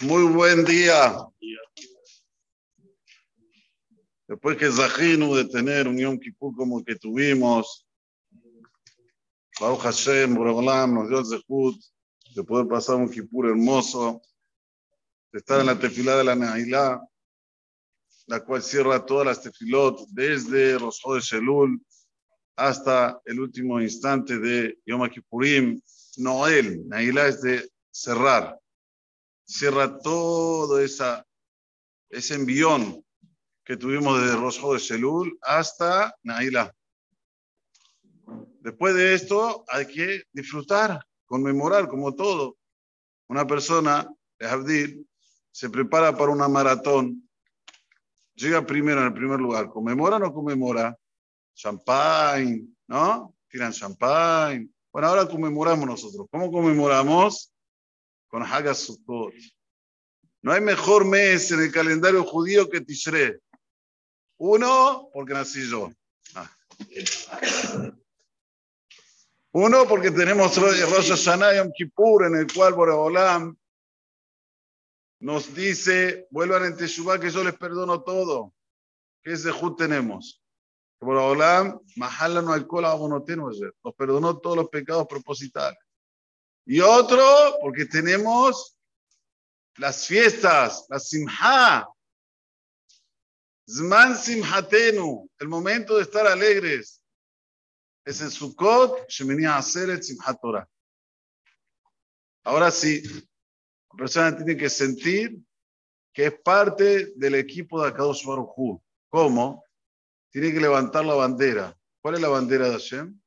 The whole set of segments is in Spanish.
Muy buen día. Después que Zahinu de tener un Yom Kippur como que tuvimos, Baruch Hashem, Borogolam, nos dio Zehut de poder pasar un Kippur hermoso, de estar en la tefilá de la Nahilá, la cual cierra todas las tefilot desde Rosho de Shelul hasta el último instante de Yom Kippurim. Noel, Nahilá es de cerrar cierra todo ese envión que tuvimos desde Rosjo de Selul hasta Naila. Después de esto hay que disfrutar, conmemorar como todo. Una persona, Abdil, se prepara para una maratón, llega primero en el primer lugar, ¿conmemora o no conmemora? Champagne, ¿no? Tiran champagne. Bueno, ahora conmemoramos nosotros. ¿Cómo conmemoramos? Con Hagas Sukkot. No hay mejor mes en el calendario judío que Tishrei. Uno, porque nací yo. Ah. Uno, porque tenemos Rosh Hashanah Yom Kippur, en el cual Boreolam nos dice, vuelvan en Teshuvah que yo les perdono todo. ¿Qué Zehut tenemos? Boreolam, Mahala no alcohol nos perdonó todos los pecados propositales. Y otro, porque tenemos las fiestas, la simha. Zman simhatenu, el momento de estar alegres. Es el Sukkot, Shemini Aseret Simhat Torah. Ahora sí, la persona tiene que sentir que es parte del equipo de Akadosh Baruj. ¿Cómo? Tiene que levantar la bandera. ¿Cuál es la bandera de Hashem?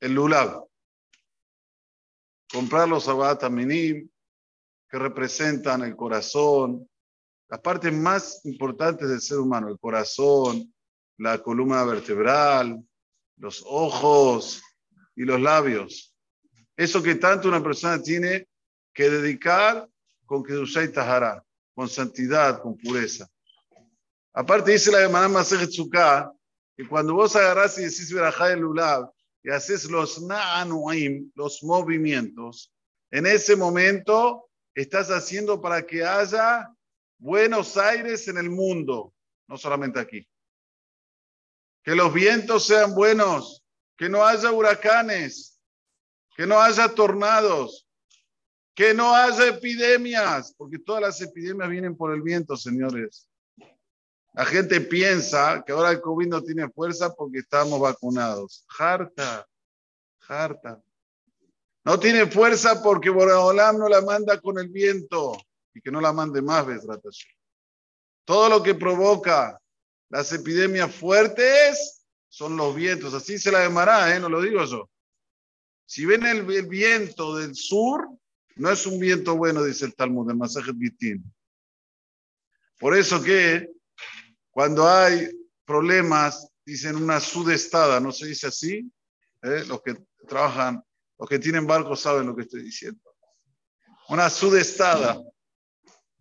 El Lulav comprar los Abbat Minim, que representan el corazón, las partes más importantes del ser humano, el corazón, la columna vertebral, los ojos y los labios. Eso que tanto una persona tiene que dedicar con Kedushai Tahara, con santidad, con pureza. Aparte dice la hermana Masejet que cuando vos agarrás y decís Berajá el Lulav, y haces los na'anuim, los movimientos, en ese momento estás haciendo para que haya Buenos Aires en el mundo, no solamente aquí. Que los vientos sean buenos, que no haya huracanes, que no haya tornados, que no haya epidemias, porque todas las epidemias vienen por el viento, señores. La gente piensa que ahora el COVID no tiene fuerza porque estamos vacunados. Harta, harta. No tiene fuerza porque Boreolam no la manda con el viento y que no la mande más, Besratash. Todo lo que provoca las epidemias fuertes son los vientos. Así se la llamará, ¿eh? no lo digo yo. Si ven el, viento del sur, no es un viento bueno, dice el Talmud, de Masajet Bitin. Por eso que cuando hay problemas, dicen una sudestada, ¿no se dice así? ¿Eh? Los que trabajan, los que tienen barcos saben lo que estoy diciendo. Una sudestada.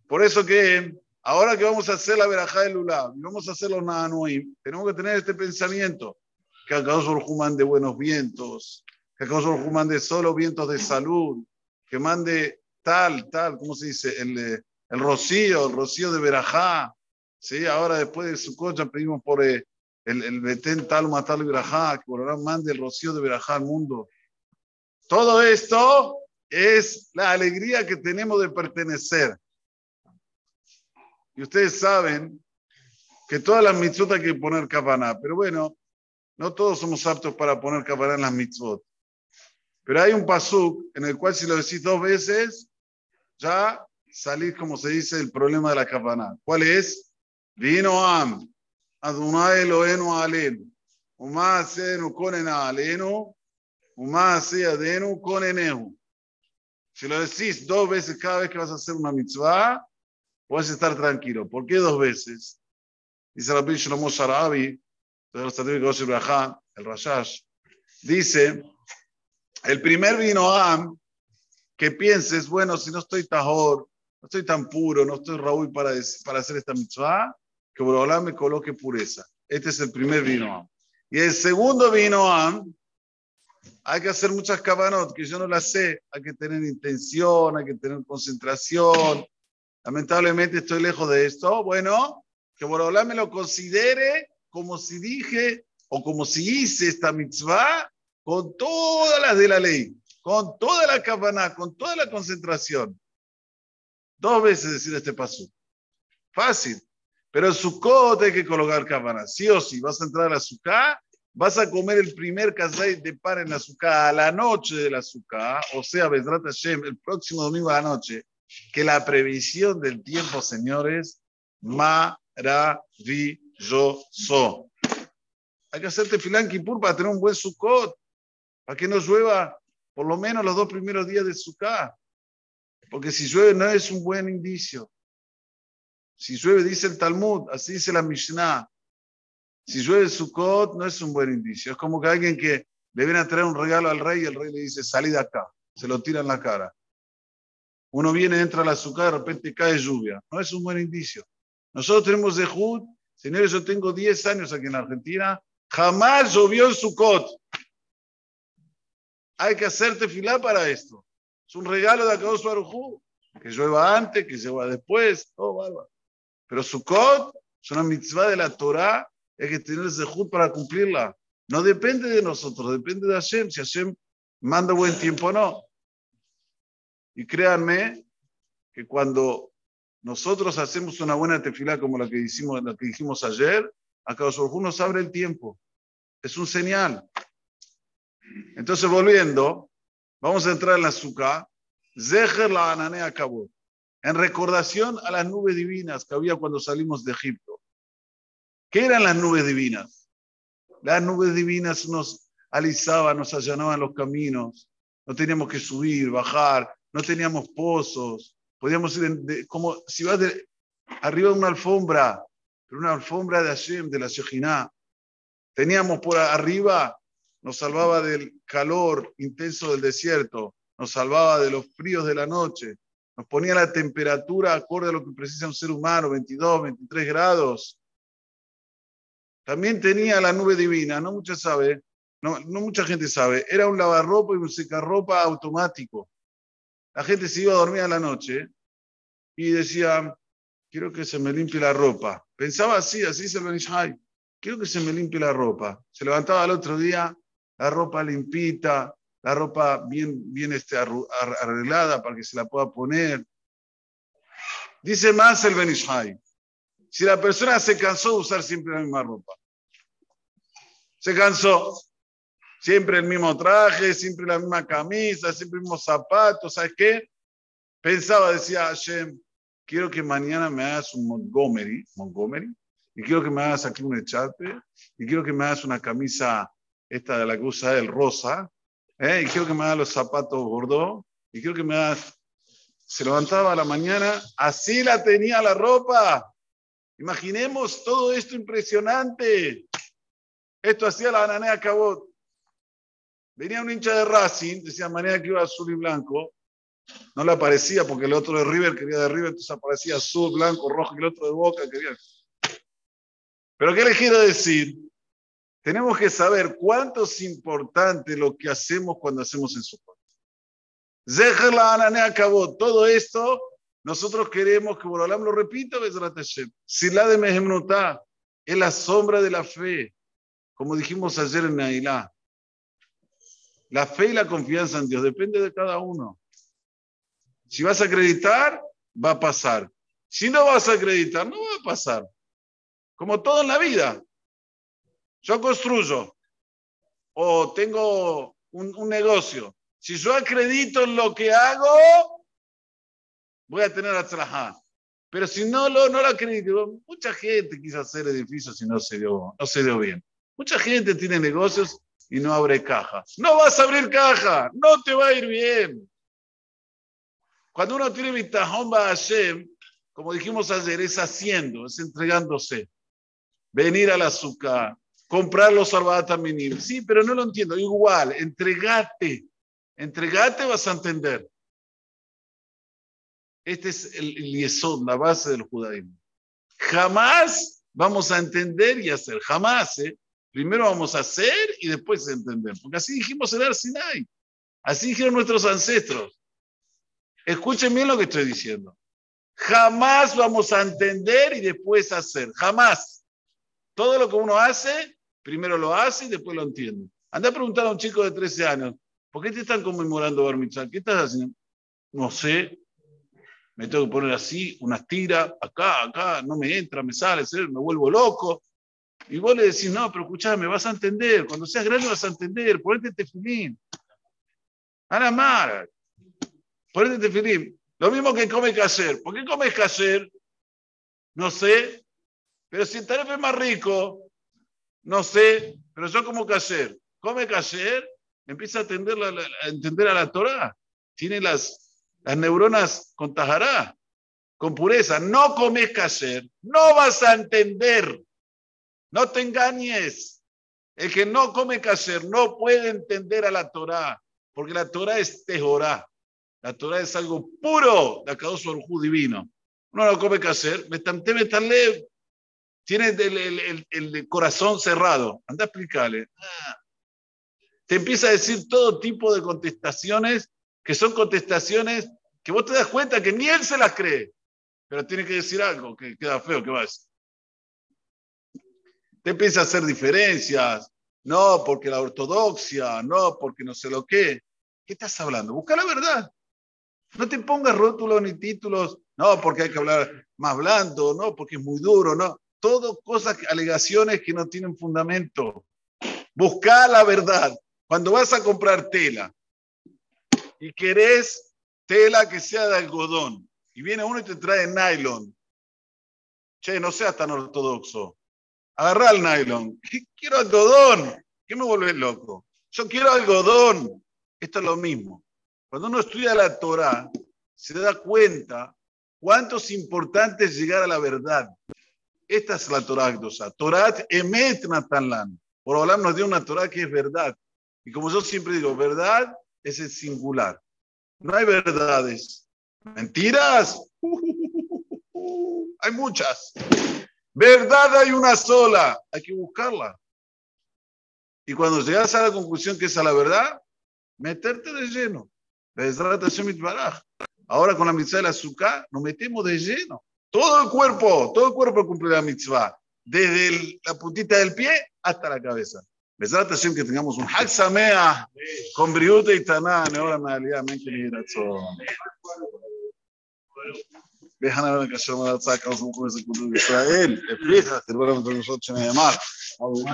Por eso que ahora que vamos a hacer la verajá de Lula y vamos a hacer los Nananuim, tenemos que tener este pensamiento, que acá Baruj mande buenos vientos, que acá Baruj mande solo vientos de salud, que mande tal, tal, ¿cómo se dice? El, el rocío, el rocío de verajá, ¿sí? Ahora después de su coche pedimos por eh, el, el Betén tal matar Berajá, que ahora mande el rocío de Berajá al mundo. Todo esto es la alegría que tenemos de pertenecer. Y ustedes saben que todas las mitzvot hay que poner kapaná, pero bueno, no todos somos aptos para poner kapaná en las mitzvot. Pero hay un pasuk en el cual si lo decís dos veces, ya salís, como se dice, del problema de la kapaná. ¿Cuál es? Vino Am, Adonai Eloheinu alenu, Uma Asenu Konena alenu, Uma Adenu Konenehu. Si lo decís dos veces cada vez que vas a hacer una mitzvah, puedes estar tranquilo. ¿Por qué dos veces? Dice Rabbi Shlomo Sharabi, el Rashash, dice, el primer vino Am, que pienses, bueno, si no estoy tajor, no estoy tan puro, no estoy Raúl para, para hacer esta mitzvah, que Borobalá me coloque pureza. Este es el primer vino Y el segundo vino Hay que hacer muchas cabanot que yo no las sé. Hay que tener intención, hay que tener concentración. Lamentablemente estoy lejos de esto. Bueno, que Borolá me lo considere como si dije o como si hice esta mitzvah con todas las de la ley, con toda la cabana, con toda la concentración. Dos veces decir este paso. Fácil. Pero Sukkot hay que colocar cabana. Sí o sí, vas a entrar a la Sukkah, vas a comer el primer kazay de par en la Sukkah a la noche de la Sukkah, o sea, Bezrat Hashem, el próximo domingo a la noche, que la previsión del tiempo, señores, maravilloso. Hay que hacerte filán Kippur para tener un buen Sukkot, para que no llueva por lo menos los dos primeros días de Sukkah. Porque si llueve no es un buen indicio. Si llueve, dice el Talmud, así dice la Mishnah. Si llueve Sukkot, no es un buen indicio. Es como que alguien que le viene a traer un regalo al rey y el rey le dice, salí de acá. Se lo tira en la cara. Uno viene, entra a la azúcar, de repente cae lluvia. No es un buen indicio. Nosotros tenemos de Jud, señores, yo tengo 10 años aquí en Argentina, jamás llovió en Sukkot. Hay que hacerte filar para esto. Es un regalo de Akadosh Baruj que llueva antes, que llueva después, todo bárbaro. Pero Sukkot es una mitzvah de la Torah, hay que tener Jud para cumplirla. No depende de nosotros, depende de Hashem, si Hashem manda buen tiempo o no. Y créanme que cuando nosotros hacemos una buena tefilá como la que, hicimos, la que dijimos ayer, acá nos abre el tiempo. Es un señal. Entonces, volviendo, vamos a entrar en la azúcar. Zeher la ananea acabó en recordación a las nubes divinas que había cuando salimos de Egipto. ¿Qué eran las nubes divinas? Las nubes divinas nos alisaban, nos allanaban los caminos, no teníamos que subir, bajar, no teníamos pozos, podíamos ir como si vas de, arriba de una alfombra, pero una alfombra de Hashem, de la Shejinah. Teníamos por arriba, nos salvaba del calor intenso del desierto, nos salvaba de los fríos de la noche, nos ponía la temperatura acorde a lo que precisa un ser humano, 22, 23 grados. También tenía la nube divina, no mucha sabe, no, mucha gente sabe, era un lavarropa y un secarropa automático. La gente se iba a dormir a la noche y decía, quiero que se me limpie la ropa. Pensaba así, así se lo quiero que se me limpie la ropa. Se levantaba al otro día, la ropa limpita, la ropa bien, bien este, arreglada para que se la pueda poner. Dice más el Benishai. Si la persona se cansó de usar siempre la misma ropa, se cansó, siempre el mismo traje, siempre la misma camisa, siempre el mismo zapato, ¿sabes qué? Pensaba, decía Hashem, quiero que mañana me hagas un Montgomery, Montgomery, y quiero que me hagas aquí un echate, y quiero que me hagas una camisa, esta de la que usa el rosa, ¿eh? y quiero que me haga los zapatos gordos, y quiero que me hagas... Se levantaba a la mañana, así la tenía la ropa. Imaginemos todo esto impresionante. Esto hacía la bananea Cabot. Venía un hincha de Racing, decía manera que iba azul y blanco. No le aparecía porque el otro de River quería de River, entonces aparecía azul, blanco, rojo, y el otro de Boca quería. Pero ¿qué le quiero decir? Tenemos que saber cuánto es importante lo que hacemos cuando hacemos en su ananea acabó. Todo esto, nosotros queremos que Borolam lo repita, Si la de Mehemnotá es la sombra de la fe, como dijimos ayer en Nailá. La fe y la confianza en Dios depende de cada uno. Si vas a acreditar, va a pasar. Si no vas a acreditar, no va a pasar. Como todo en la vida. Yo construyo o tengo un, negocio. Si yo acredito en lo que hago, voy a tener trabajar. Pero si no lo, no lo acredito, mucha gente quiso hacer edificios y no se dio, no se dio bien. Mucha gente tiene negocios y no abre caja. No vas a abrir caja, no te va a ir bien. Cuando uno tiene Vitajón Hashem, como dijimos ayer, es haciendo, es entregándose. Venir al azúcar, comprar los minim. Sí, pero no lo entiendo. Igual, entregate. Entregate vas a entender. Este es el, el la base del judaísmo. Jamás vamos a entender y hacer. Jamás, ¿eh? Primero vamos a hacer y después entender. Porque así dijimos en el. Así dijeron nuestros ancestros. Escuchen bien lo que estoy diciendo. Jamás vamos a entender y después hacer. Jamás. Todo lo que uno hace, primero lo hace y después lo entiende. Anda a preguntar a un chico de 13 años, ¿por qué te están conmemorando Bar ¿Qué estás haciendo? No sé. Me tengo que poner así, unas tiras, acá, acá, no me entra, me sale, me vuelvo loco. Y vos le decís, no, pero escuchame, vas a entender. Cuando seas grande vas a entender. Ponete tefilín. Ana Mara. Ponete tefilín. Lo mismo que come caser. ¿Por qué comes caser? No sé. Pero si el tarefa es más rico, no sé. Pero yo como caser. Come caser, empieza a, a entender a la Torah. Tiene las, las neuronas con tajará, con pureza. No comes caser. No vas a entender. No te engañes. El que no come caser no puede entender a la Torah, porque la Torah es tejorá. La Torah es algo puro de acá su divino. Uno no come caser, me tan tiene el, corazón cerrado. Anda a explicarle. Ah. Te empieza a decir todo tipo de contestaciones que son contestaciones que vos te das cuenta que ni él se las cree, pero tiene que decir algo que queda feo, que va a decir te empieza a hacer diferencias, no porque la ortodoxia, no porque no sé lo qué. ¿Qué estás hablando? Busca la verdad. No te pongas rótulos ni títulos, no porque hay que hablar más blando, no porque es muy duro, no. Todo cosas, alegaciones que no tienen fundamento. Busca la verdad. Cuando vas a comprar tela y querés tela que sea de algodón y viene uno y te trae nylon, che, no seas tan ortodoxo agarra el nylon. Quiero algodón. ¿Qué me vuelve loco? Yo quiero algodón. Esto es lo mismo. Cuando uno estudia la Torah, se da cuenta cuánto es importante llegar a la verdad. Esta es la Torah Torah emet natanlan. Por hablar nos dio una Torah que es verdad. Y como yo siempre digo, verdad es el singular. No hay verdades. ¿Mentiras? hay muchas. Verdad hay una sola, hay que buscarla. Y cuando llegas a la conclusión que es a la verdad, meterte de lleno. Ahora con la mitzvah de la azúcar nos metemos de lleno. Todo el cuerpo, todo el cuerpo cumple la mitzvah. Desde la puntita del pie hasta la cabeza. Besrat Hashem que tengamos un Hak con briute y taná, ahora me alía, men que déjame ver que se me da saca los mujeres de cultura de Israel, explica, que bueno, nosotros tenemos mal. Hoy,